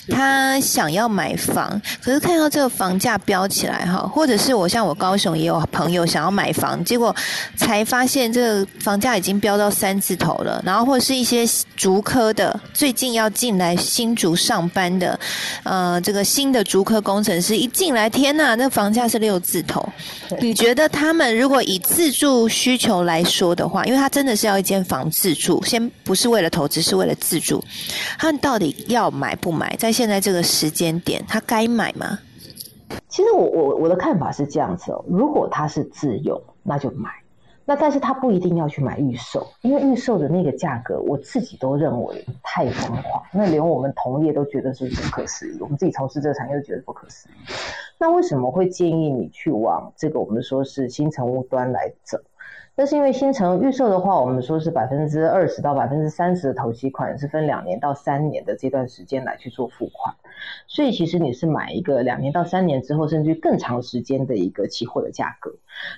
他想要买房，可是看到这个房价飙起来哈，或者是我像我高雄也有朋友想要买房，结果才发现这个房价已经飙到三字头了。然后或者是一些竹科的最近要进来新竹上班的，呃，这个新的竹科工程师一进来，天呐，那房价是六字头。你觉得他们如果以自住需求来说的话，因为他真的是要一间房自住，先不是为了投资，是为了自住，他们到底要买不买？在现在这个时间点，他该买吗？其实我我我的看法是这样子哦，如果他是自用，那就买。那但是他不一定要去买预售，因为预售的那个价格，我自己都认为太疯狂，那连我们同业都觉得是不可思议。我们自己从事这个产业都觉得不可思议。那为什么会建议你去往这个我们说是新成屋端来走？那是因为新城预售的话，我们说是百分之二十到百分之三十的头期款是分两年到三年的这段时间来去做付款，所以其实你是买一个两年到三年之后，甚至更长时间的一个期货的价格。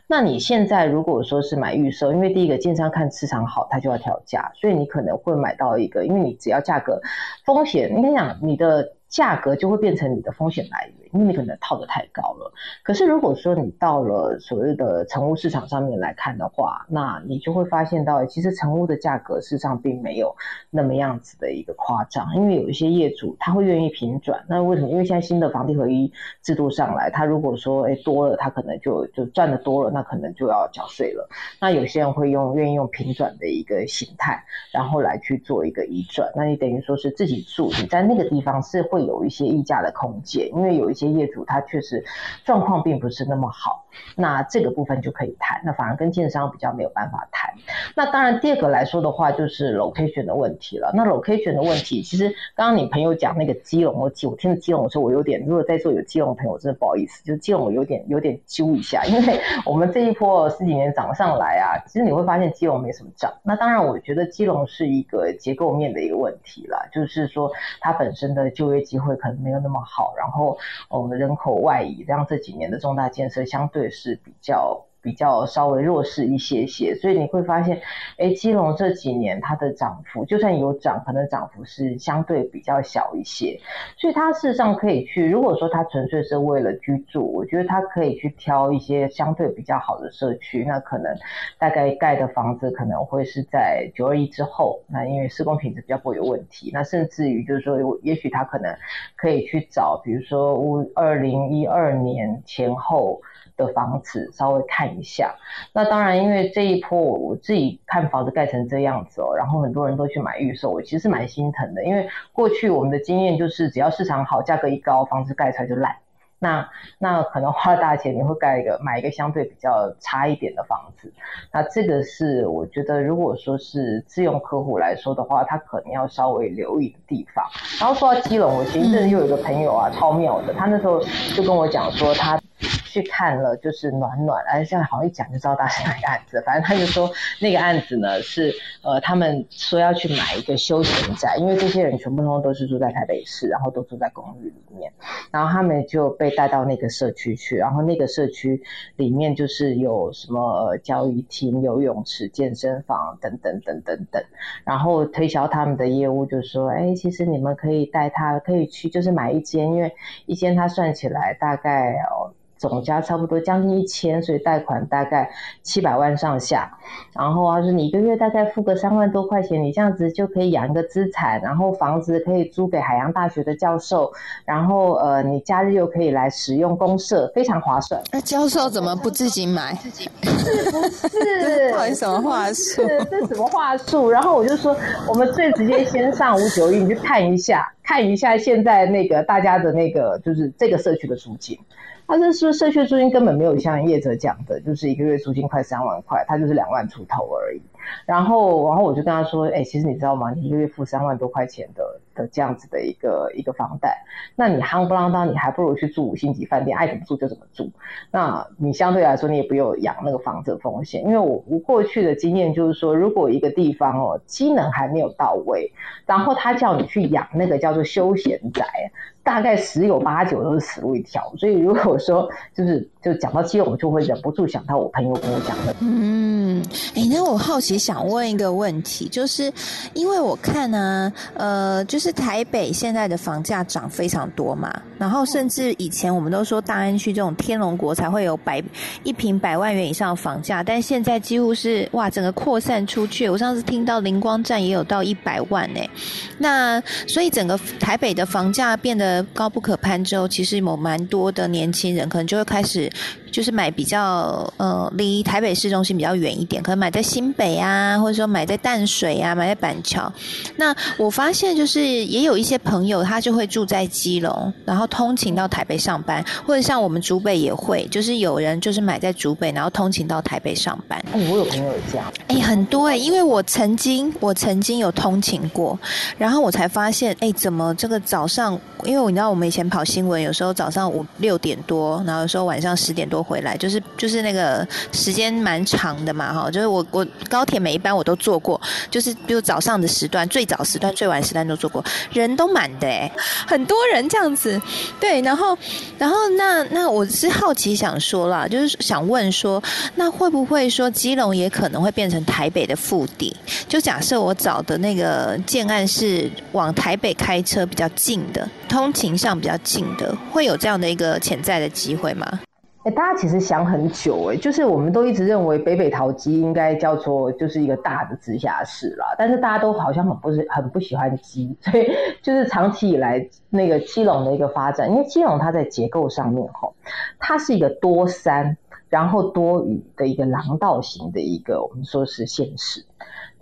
那你现在如果说是买预售，因为第一个建商看市场好，他就要调价，所以你可能会买到一个，因为你只要价格风险，你讲你的。价格就会变成你的风险来源，因为你可能套的太高了。可是如果说你到了所谓的成屋市场上面来看的话，那你就会发现到，其实成屋的价格事实上并没有那么样子的一个夸张，因为有一些业主他会愿意平转。那为什么？因为现在新的房地合一制度上来，他如果说哎多了，他可能就就赚的多了，那可能就要缴税了。那有些人会用愿意用平转的一个形态，然后来去做一个移转。那你等于说是自己住，你在那个地方是会。有一些溢价的空间，因为有一些些业主他确实状况并不是那么好，那这个部分就可以谈，那反而跟建商比较没有办法谈。那当然第二个来说的话，就是 location 的问题了。那 location 的问题，其实刚刚你朋友讲那个基隆，我基我听基隆的时候，我有点，如果在座有基隆的朋友，真的不好意思，就基隆我有点有点揪一下，因为我们这一波十几年涨上来啊，其实你会发现基隆没什么涨。那当然，我觉得基隆是一个结构面的一个问题了，就是说它本身的就业。机会可能没有那么好，然后我们人口外移，让这几年的重大建设相对是比较。比较稍微弱势一些些，所以你会发现，哎，基隆这几年它的涨幅，就算有涨，可能涨幅是相对比较小一些。所以它事实上可以去，如果说它纯粹是为了居住，我觉得它可以去挑一些相对比较好的社区。那可能大概盖的房子可能会是在九二一之后，那因为施工品质比较不会有问题。那甚至于就是说，也许他可能可以去找，比如说五二零一二年前后。的房子稍微看一下，那当然，因为这一波我我自己看房子盖成这样子哦，然后很多人都去买预售，我其实蛮心疼的，因为过去我们的经验就是，只要市场好，价格一高，房子盖出来就烂。那那可能花大钱，你会盖一个买一个相对比较差一点的房子。那这个是我觉得，如果说是自用客户来说的话，他可能要稍微留意的地方。然后说到基隆，我前一阵又有一个朋友啊，超妙的，他那时候就跟我讲说他。去看了，就是暖暖，哎，现在好像一讲就知道大是哪个案子。反正他就说那个案子呢是，呃，他们说要去买一个休闲宅，因为这些人全部通都是住在台北市，然后都住在公寓里面，然后他们就被带到那个社区去，然后那个社区里面就是有什么教育厅、游泳池、健身房等等等等等，然后推销他们的业务，就说，哎，其实你们可以带他，可以去，就是买一间，因为一间他算起来大概哦。总价差不多将近一千，所以贷款大概七百万上下。然后他说你一个月大概付个三万多块钱，你这样子就可以养一个资产，然后房子可以租给海洋大学的教授，然后呃你假日又可以来使用公社，非常划算。那教授怎么不自己买？是不是？到底什么话术？这什么话术？然后我就说，我们最直接先上五九一，你去看一下，看一下现在那个大家的那个就是这个社区的租金。他是说社区租金根本没有像业者讲的，就是一个月租金快三万块，他就是两万出头而已。然后，然后我就跟他说：“哎，其实你知道吗？你一个月付三万多块钱的的这样子的一个一个房贷，那你夯不啷当，你还不如去住五星级饭店，爱怎么住就怎么住。那你相对来说，你也不用养那个房子的风险。因为我我过去的经验就是说，如果一个地方哦机能还没有到位，然后他叫你去养那个叫做休闲宅，大概十有八九都是死路一条。所以如果说就是就讲到基隆，我就会忍不住想到我朋友跟我讲的。嗯，哎，那我好奇。想问一个问题，就是因为我看呢，呃，就是台北现在的房价涨非常多嘛，然后甚至以前我们都说大安区这种天龙国才会有百一平百万元以上的房价，但现在几乎是哇，整个扩散出去。我上次听到灵光站也有到一百万呢，那所以整个台北的房价变得高不可攀之后，其实有蛮多的年轻人可能就会开始。就是买比较呃离台北市中心比较远一点，可能买在新北啊，或者说买在淡水啊，买在板桥。那我发现就是也有一些朋友他就会住在基隆，然后通勤到台北上班，或者像我们竹北也会，就是有人就是买在竹北，然后通勤到台北上班。哦，我有朋友这样。哎，很多哎，因为我曾经我曾经有通勤过，然后我才发现，哎，怎么这个早上，因为我你知道我们以前跑新闻，有时候早上五六点多，然后有时候晚上十点多。回来就是就是那个时间蛮长的嘛哈，就是我我高铁每一班我都坐过，就是比如早上的时段、最早时段、最晚时段都坐过，人都满的哎，很多人这样子，对，然后然后那那我是好奇想说啦，就是想问说，那会不会说基隆也可能会变成台北的腹地？就假设我找的那个建案是往台北开车比较近的，通勤上比较近的，会有这样的一个潜在的机会吗？哎，大家其实想很久哎，就是我们都一直认为北北桃机应该叫做就是一个大的直辖市啦，但是大家都好像很不是很不喜欢鸡，所以就是长期以来那个基隆的一个发展，因为基隆它在结构上面吼，它是一个多山然后多雨的一个廊道型的一个我们说是现实。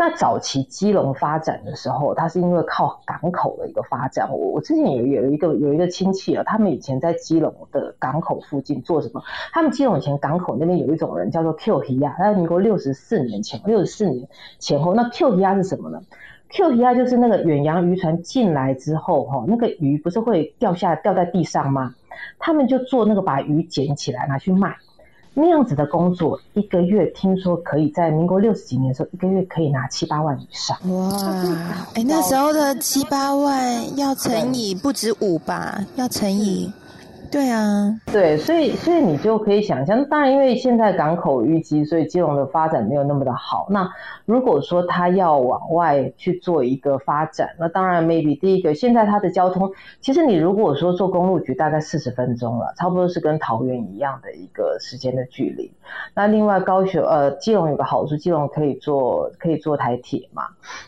那早期基隆发展的时候，它是因为靠港口的一个发展。我我之前有有一个有一个亲戚啊，他们以前在基隆的港口附近做什么？他们基隆以前港口那边有一种人叫做 Q 皮亚，在民国六十四年前六十四年前后，那 Q 皮亚是什么呢？Q 皮亚就是那个远洋渔船进来之后，哈，那个鱼不是会掉下掉在地上吗？他们就做那个把鱼捡起来拿去卖。那样子的工作，一个月听说可以在民国六十几年的时候，一个月可以拿七八万以上。哇！哎，那时候的七八万要乘以不止五吧？要乘以。对啊，对，所以所以你就可以想象，当然因为现在港口淤积，所以基隆的发展没有那么的好。那如果说他要往外去做一个发展，那当然 maybe 第一个，现在它的交通，其实你如果说坐公路局大概四十分钟了，差不多是跟桃园一样的一个时间的距离。那另外高雄呃基隆有个好处，基隆可以坐可以坐台铁嘛。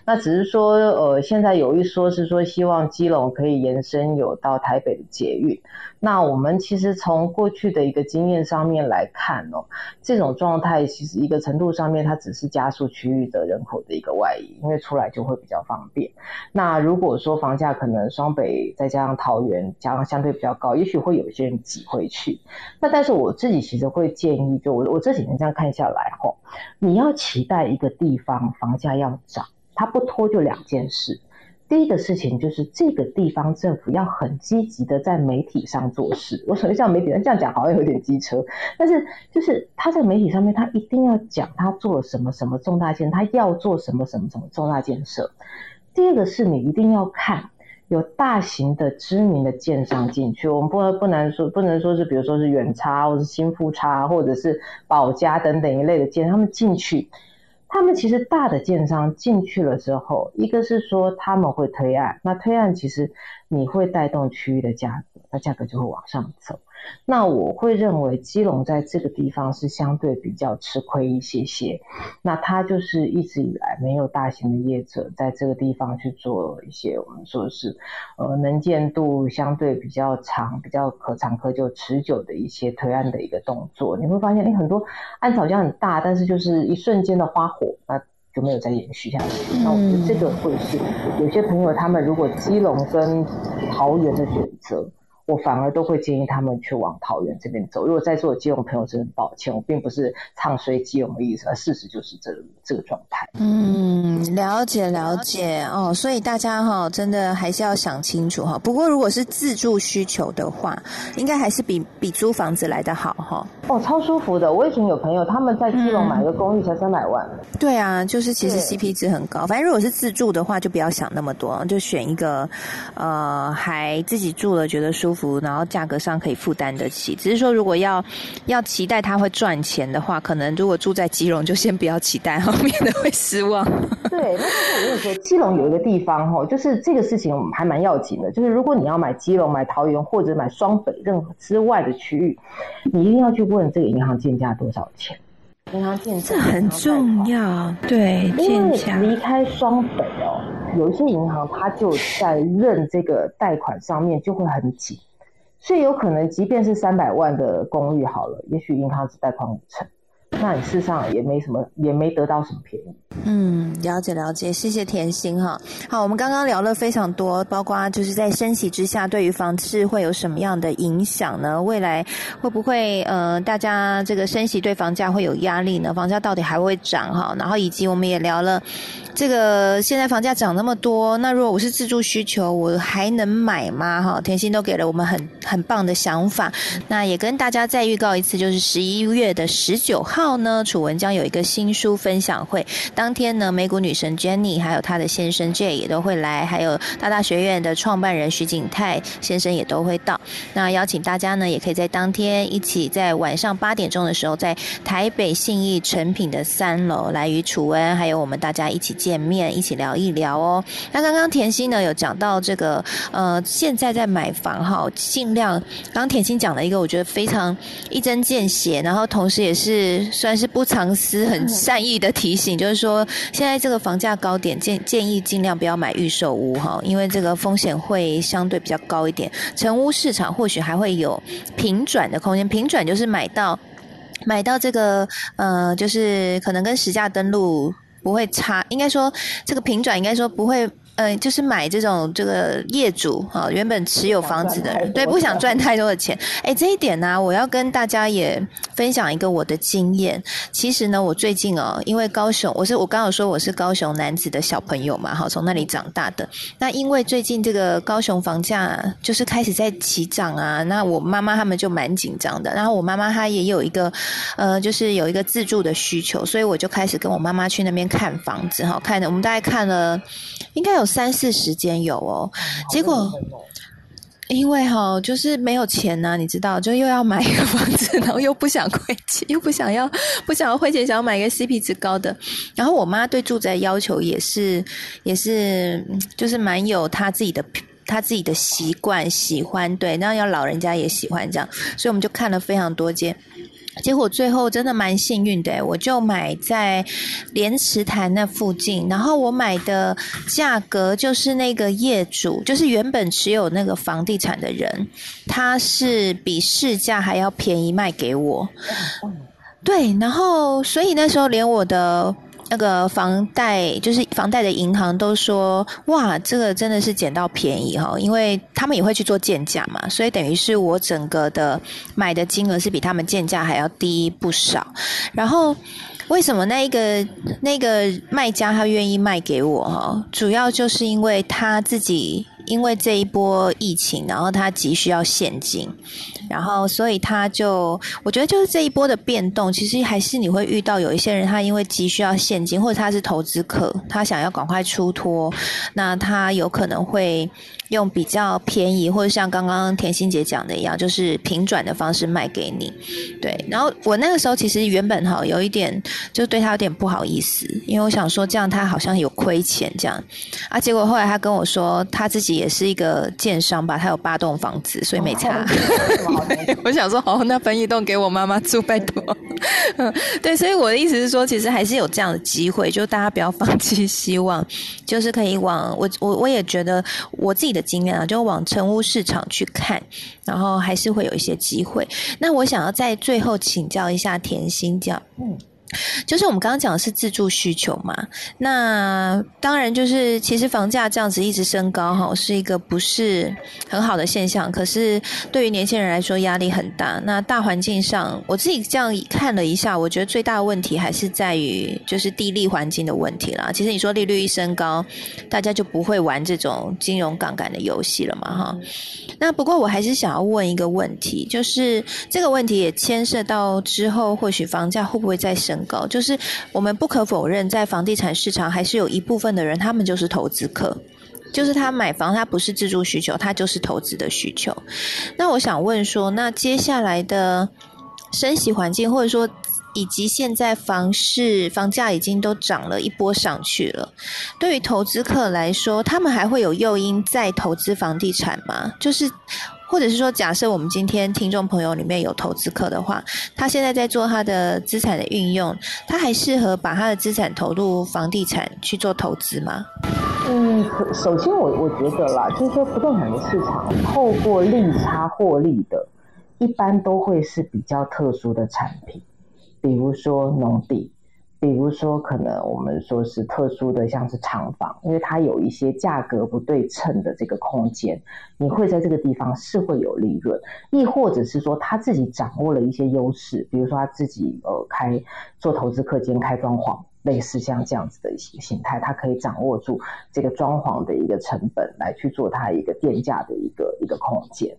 那只是说呃现在有一说是说希望基隆可以延伸有到台北的捷运。那我我们其实从过去的一个经验上面来看哦，这种状态其实一个程度上面，它只是加速区域的人口的一个外移，因为出来就会比较方便。那如果说房价可能双北再加上桃园加上相对比较高，也许会有一些人挤回去。那但是我自己其实会建议，就我我这几年这样看下来吼，你要期待一个地方房价要涨，它不拖就两件事。第一个事情就是这个地方政府要很积极的在媒体上做事。我所谓像媒体人这样讲好像有点机车，但是就是他在媒体上面，他一定要讲他做了什么什么重大建，他要做什么什么什么重大建设。第二个是你一定要看有大型的知名的建商进去，我们不能不能说不能说是比如说是远差或者是新富差或者是保家等等一类的建，他们进去。他们其实大的建商进去了之后，一个是说他们会推案，那推案其实你会带动区域的价格，那价格就会往上走。那我会认为基隆在这个地方是相对比较吃亏一些些，那它就是一直以来没有大型的业者在这个地方去做一些我们说是呃能见度相对比较长、比较可长可久、持久的一些推案的一个动作。你会发现，哎，很多案好像很大，但是就是一瞬间的花火，那就没有再延续下去。那我觉得这个会是有些朋友他们如果基隆跟桃园的选择。我反而都会建议他们去往桃园这边走。如果在座的基隆朋友，真的抱歉，我并不是唱衰基隆的意思，而事实就是这个这个状态。嗯，了解了解哦。所以大家哈，真的还是要想清楚哈。不过如果是自住需求的话，应该还是比比租房子来的好哈。哦，超舒服的。我以前有朋友他们在基隆买个公寓才三百万。对啊，就是其实 CP 值很高。反正如果是自住的话，就不要想那么多，就选一个呃，还自己住了觉得舒服。然后价格上可以负担得起，只是说如果要要期待它会赚钱的话，可能如果住在基隆就先不要期待，后面的会失望。对，那我跟你说，基隆有一个地方哈，就是这个事情还蛮要紧的，就是如果你要买基隆、买桃园或者买双北任何之外的区域，你一定要去问这个银行建价多少钱。银行建价很重要，对，因为离开双北哦，有一些银行它就在认这个贷款上面就会很紧。所以有可能，即便是三百万的公寓好了，也许银行只贷款五成。那你事实上也没什么，也没得到什么便宜。嗯，了解了解，谢谢甜心哈。好，我们刚刚聊了非常多，包括就是在升息之下，对于房市会有什么样的影响呢？未来会不会呃，大家这个升息对房价会有压力呢？房价到底还会涨哈？然后以及我们也聊了这个现在房价涨那么多，那如果我是自住需求，我还能买吗？哈，甜心都给了我们很很棒的想法。那也跟大家再预告一次，就是十一月的十九号。呢，楚文将有一个新书分享会。当天呢，美股女神 Jenny 还有她的先生 Jay 也都会来，还有大大学院的创办人徐景泰先生也都会到。那邀请大家呢，也可以在当天一起在晚上八点钟的时候，在台北信义成品的三楼来与楚文还有我们大家一起见面，一起聊一聊哦。那刚刚甜心呢有讲到这个，呃，现在在买房哈，尽量刚甜心讲了一个我觉得非常一针见血，然后同时也是。算是不藏私、很善意的提醒，就是说，现在这个房价高点，建建议尽量不要买预售屋哈，因为这个风险会相对比较高一点。成屋市场或许还会有平转的空间，平转就是买到买到这个呃，就是可能跟实价登录不会差，应该说这个平转应该说不会。嗯，就是买这种这个业主哈，原本持有房子的人，对，不想赚太多的钱。哎，这一点呢，我要跟大家也分享一个我的经验。其实呢，我最近哦，因为高雄，我是我刚有说我是高雄男子的小朋友嘛，哈，从那里长大的。那因为最近这个高雄房价就是开始在起涨啊，那我妈妈他们就蛮紧张的。然后我妈妈她也有一个呃，就是有一个自住的需求，所以我就开始跟我妈妈去那边看房子哈，看的我们大概看了应该有。三四十间有哦，结果因为哈就是没有钱呐，你知道，就又要买一个房子，然后又不想亏钱，又不想要不想要亏钱，想要买一个 CP 值高的。然后我妈对住宅要求也是也是就是蛮有她自己的她自己的习惯喜欢，对，那要老人家也喜欢这样，所以我们就看了非常多间。结果最后真的蛮幸运的，我就买在莲池潭那附近，然后我买的价格就是那个业主，就是原本持有那个房地产的人，他是比市价还要便宜卖给我。对，然后所以那时候连我的。那个房贷就是房贷的银行都说哇，这个真的是捡到便宜哈，因为他们也会去做建价嘛，所以等于是我整个的买的金额是比他们建价还要低不少。然后为什么那一个那个卖家他愿意卖给我哈？主要就是因为他自己因为这一波疫情，然后他急需要现金。然后，所以他就，我觉得就是这一波的变动，其实还是你会遇到有一些人，他因为急需要现金，或者他是投资客，他想要赶快出脱，那他有可能会用比较便宜，或者像刚刚甜心姐讲的一样，就是平转的方式卖给你。对，然后我那个时候其实原本哈有一点就对他有点不好意思，因为我想说这样他好像有亏钱这样，啊，结果后来他跟我说他自己也是一个建商吧，他有八栋房子，所以没差。我想说，哦，那分一栋给我妈妈住，拜托。对，所以我的意思是说，其实还是有这样的机会，就大家不要放弃希望，就是可以往我我我也觉得我自己的经验啊，就往成屋市场去看，然后还是会有一些机会。那我想要在最后请教一下甜心，这样，嗯。就是我们刚刚讲的是自住需求嘛，那当然就是其实房价这样子一直升高哈，是一个不是很好的现象。可是对于年轻人来说压力很大。那大环境上，我自己这样看了一下，我觉得最大的问题还是在于就是地利环境的问题啦。其实你说利率一升高，大家就不会玩这种金融杠杆的游戏了嘛哈。那不过我还是想要问一个问题，就是这个问题也牵涉到之后或许房价会不会再升。高就是我们不可否认，在房地产市场还是有一部分的人，他们就是投资客，就是他买房，他不是自住需求，他就是投资的需求。那我想问说，那接下来的升息环境，或者说以及现在房市房价已经都涨了一波上去了，对于投资客来说，他们还会有诱因再投资房地产吗？就是。或者是说，假设我们今天听众朋友里面有投资客的话，他现在在做他的资产的运用，他还适合把他的资产投入房地产去做投资吗？嗯，首先我我觉得啦，就是说不动产的市场透过利差获利的，一般都会是比较特殊的产品，比如说农地。比如说，可能我们说是特殊的，像是厂房，因为它有一些价格不对称的这个空间，你会在这个地方是会有利润，亦或者是说他自己掌握了一些优势，比如说他自己呃开做投资课兼开装潢，类似像这样子的一些形态，他可以掌握住这个装潢的一个成本，来去做他一个电价的一个一个空间。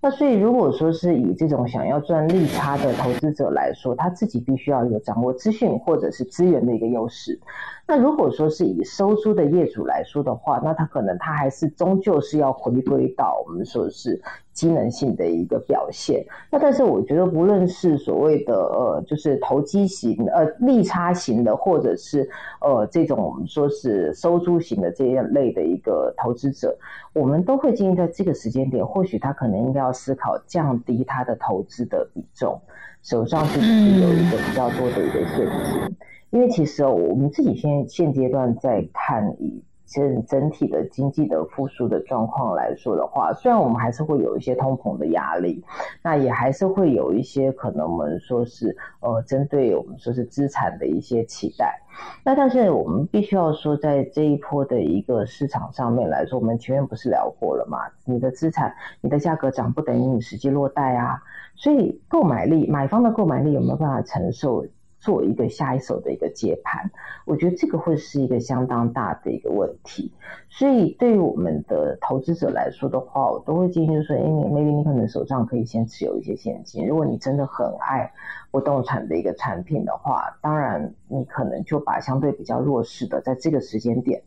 那所以，如果说是以这种想要赚利差的投资者来说，他自己必须要有掌握资讯或者是资源的一个优势。那如果说是以收租的业主来说的话，那他可能他还是终究是要回归到我们说是机能性的一个表现。那但是我觉得，不论是所谓的呃，就是投机型呃利差型的，或者是呃这种我们说是收租型的这一类的一个投资者，我们都会建议在这个时间点，或许他可能应该要思考降低他的投资的比重，手上是不是有一个比较多的一个现金。因为其实哦，我们自己现现阶段在看以整整体的经济的复苏的状况来说的话，虽然我们还是会有一些通膨的压力，那也还是会有一些可能我们说是呃针对我们说是资产的一些期待，那但是我们必须要说，在这一波的一个市场上面来说，我们前面不是聊过了嘛？你的资产你的价格涨不等于你实际落袋啊，所以购买力买方的购买力有没有办法承受？做一个下一手的一个接盘，我觉得这个会是一个相当大的一个问题。所以对于我们的投资者来说的话，我都会建议就是说，因为 maybe 你可能手上可以先持有一些现金。如果你真的很爱不动产的一个产品的话，当然你可能就把相对比较弱势的，在这个时间点，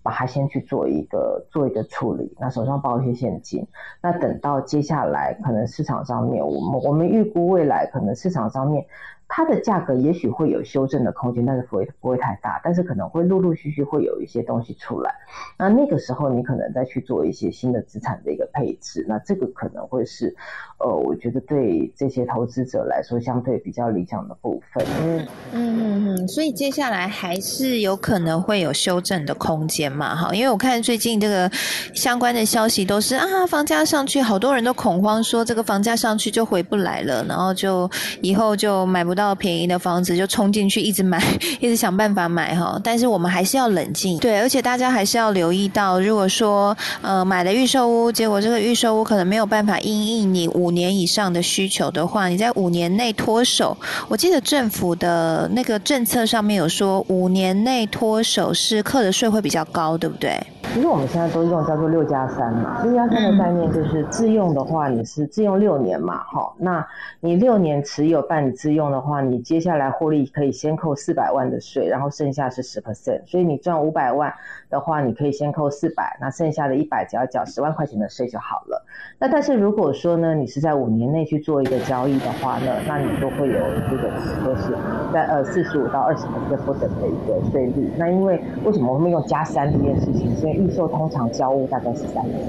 把它先去做一个做一个处理。那手上抱一些现金，那等到接下来可能市场上面，我们我们预估未来可能市场上面。它的价格也许会有修正的空间，但是不会不会太大，但是可能会陆陆续续会有一些东西出来。那那个时候你可能再去做一些新的资产的一个配置，那这个可能会是，呃，我觉得对这些投资者来说相对比较理想的部分。嗯嗯嗯，所以接下来还是有可能会有修正的空间嘛？哈，因为我看最近这个相关的消息都是啊，房价上去，好多人都恐慌说这个房价上去就回不来了，然后就以后就买不到。到便宜的房子就冲进去，一直买，一直想办法买哈。但是我们还是要冷静，对，而且大家还是要留意到，如果说呃买了预售屋，结果这个预售屋可能没有办法应应你五年以上的需求的话，你在五年内脱手，我记得政府的那个政策上面有说，五年内脱手是课的税会比较高，对不对？其实我们现在都用叫做六加三嘛，六加三的概念就是自用的话，你是自用六年嘛，哈，那你六年持有办理自用的话，你接下来获利可以先扣四百万的税，然后剩下是十 percent，所以你赚五百万的话，你可以先扣四百，那剩下的一百只要缴十万块钱的税就好了。那但是如果说呢，你是在五年内去做一个交易的话呢，那你都会有这个就是在呃四十五到二十 percent 不等的一个税率。那因为为什么我们用加三这件事情？因预售通常交屋大概是三年，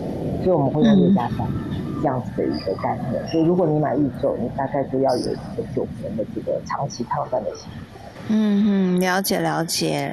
所以我们会用六加三这样子的一个概念。所以如果你买预售，你大概就要有一个九年的这个长期抗战的心。嗯嗯，了解了解。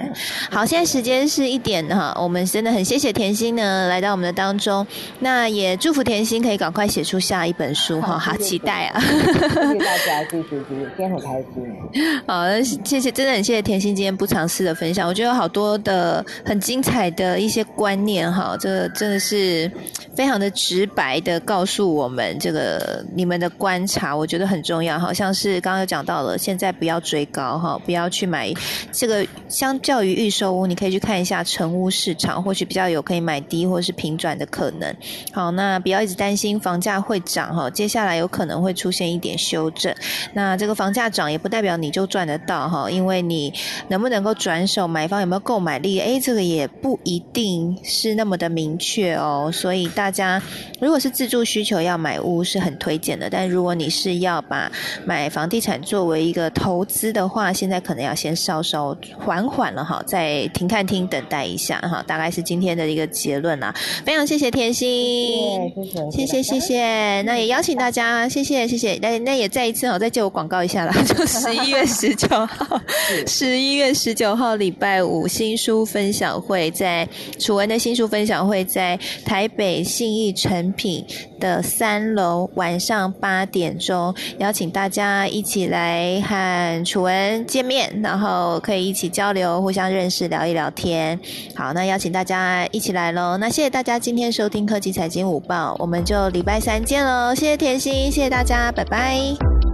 好，现在时间是一点哈，我们真的很谢谢甜心呢来到我们的当中，那也祝福甜心可以赶快写出下一本书哈，好期待啊！谢谢大家，谢谢谢谢，今天很开心。好，谢谢，真的很谢谢甜心今天不尝试的分享，我觉得有好多的很精彩的一些观念哈，这真的是非常的直白的告诉我们这个你们的观察，我觉得很重要，好像是刚刚有讲到了，现在不要追高哈，不要。要去买这个，相较于预售屋，你可以去看一下成屋市场，或许比较有可以买低或是平转的可能。好，那不要一直担心房价会涨哈，接下来有可能会出现一点修正。那这个房价涨也不代表你就赚得到哈，因为你能不能够转手买方有没有购买力，哎，这个也不一定是那么的明确哦。所以大家如果是自住需求要买屋是很推荐的，但如果你是要把买房地产作为一个投资的话，现在。可能要先稍稍缓缓了哈，在停看厅等待一下哈，大概是今天的一个结论啦。非常谢谢甜心，谢谢谢谢，那也邀请大家，谢谢谢谢，那那也再一次哦，再借我广告一下啦，就十一月十九号，十一月十九号礼拜五新书分享会在楚文的新书分享会在台北信义成品的三楼，晚上八点钟，邀请大家一起来和楚文见然后可以一起交流，互相认识，聊一聊天。好，那邀请大家一起来喽。那谢谢大家今天收听科技财经午报，我们就礼拜三见喽。谢谢甜心，谢谢大家，拜拜。